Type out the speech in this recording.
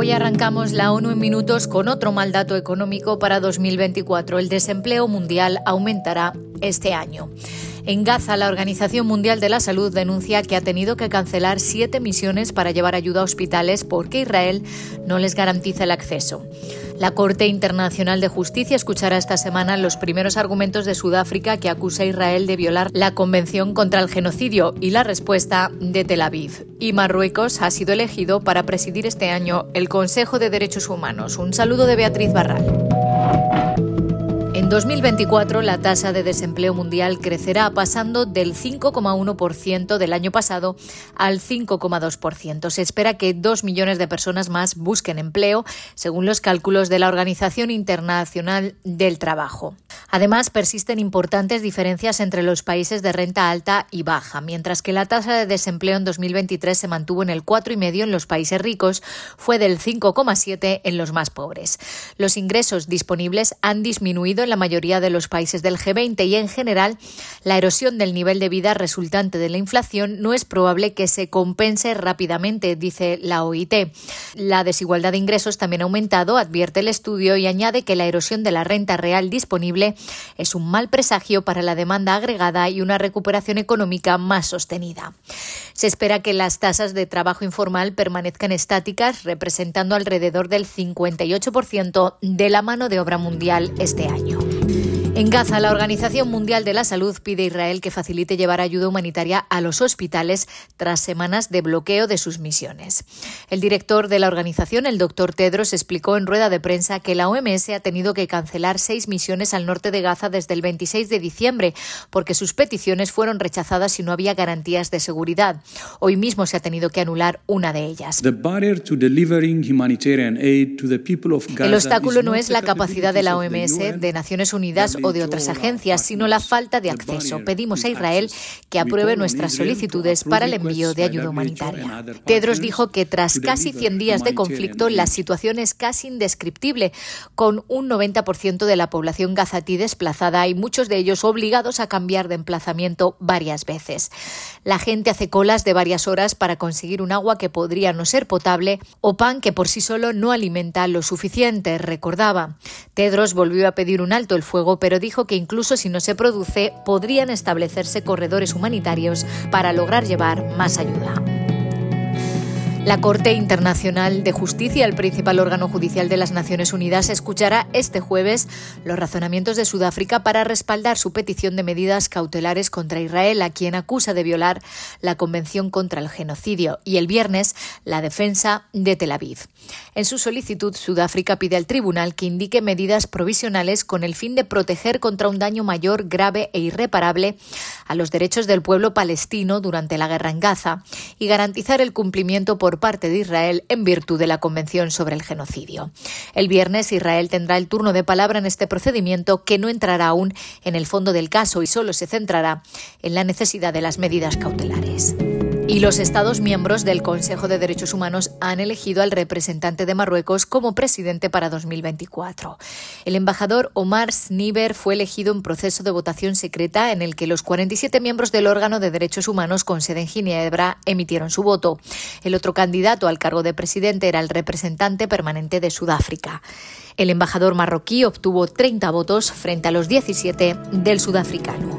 Hoy arrancamos la ONU en minutos con otro mal dato económico para 2024. El desempleo mundial aumentará este año. En Gaza, la Organización Mundial de la Salud denuncia que ha tenido que cancelar siete misiones para llevar ayuda a hospitales porque Israel no les garantiza el acceso. La Corte Internacional de Justicia escuchará esta semana los primeros argumentos de Sudáfrica que acusa a Israel de violar la Convención contra el Genocidio y la respuesta de Tel Aviv. Y Marruecos ha sido elegido para presidir este año el Consejo de Derechos Humanos. Un saludo de Beatriz Barral. En 2024 la tasa de desempleo mundial crecerá pasando del 5,1% del año pasado al 5,2%. Se espera que dos millones de personas más busquen empleo, según los cálculos de la Organización Internacional del Trabajo. Además, persisten importantes diferencias entre los países de renta alta y baja. Mientras que la tasa de desempleo en 2023 se mantuvo en el 4,5 en los países ricos, fue del 5,7 en los más pobres. Los ingresos disponibles han disminuido en la mayoría de los países del G20 y en general la erosión del nivel de vida resultante de la inflación no es probable que se compense rápidamente, dice la OIT. La desigualdad de ingresos también ha aumentado, advierte el estudio y añade que la erosión de la renta real disponible es un mal presagio para la demanda agregada y una recuperación económica más sostenida. Se espera que las tasas de trabajo informal permanezcan estáticas, representando alrededor del 58% de la mano de obra mundial este año. En Gaza, la Organización Mundial de la Salud pide a Israel que facilite llevar ayuda humanitaria a los hospitales tras semanas de bloqueo de sus misiones. El director de la organización, el doctor Tedros, explicó en rueda de prensa que la OMS ha tenido que cancelar seis misiones al norte de Gaza desde el 26 de diciembre porque sus peticiones fueron rechazadas y no había garantías de seguridad. Hoy mismo se ha tenido que anular una de ellas. El obstáculo no es la capacidad de la OMS, de Naciones Unidas de otras agencias, sino la falta de acceso. Pedimos a Israel que apruebe nuestras solicitudes para el envío de ayuda humanitaria. Tedros dijo que tras casi 100 días de conflicto, la situación es casi indescriptible, con un 90% de la población gazatí desplazada y muchos de ellos obligados a cambiar de emplazamiento varias veces. La gente hace colas de varias horas para conseguir un agua que podría no ser potable o pan que por sí solo no alimenta lo suficiente, recordaba. Tedros volvió a pedir un alto el fuego, pero dijo que incluso si no se produce, podrían establecerse corredores humanitarios para lograr llevar más ayuda. La Corte Internacional de Justicia, el principal órgano judicial de las Naciones Unidas, escuchará este jueves los razonamientos de Sudáfrica para respaldar su petición de medidas cautelares contra Israel, a quien acusa de violar la Convención contra el Genocidio, y el viernes la defensa de Tel Aviv. En su solicitud, Sudáfrica pide al tribunal que indique medidas provisionales con el fin de proteger contra un daño mayor, grave e irreparable a los derechos del pueblo palestino durante la guerra en Gaza y garantizar el cumplimiento por parte de Israel en virtud de la Convención sobre el Genocidio. El viernes Israel tendrá el turno de palabra en este procedimiento que no entrará aún en el fondo del caso y solo se centrará en la necesidad de las medidas cautelares. Y los Estados miembros del Consejo de Derechos Humanos han elegido al representante de Marruecos como presidente para 2024. El embajador Omar Sniber fue elegido en proceso de votación secreta en el que los 47 miembros del órgano de derechos humanos con sede en Ginebra emitieron su voto. El otro candidato al cargo de presidente era el representante permanente de Sudáfrica. El embajador marroquí obtuvo 30 votos frente a los 17 del sudafricano.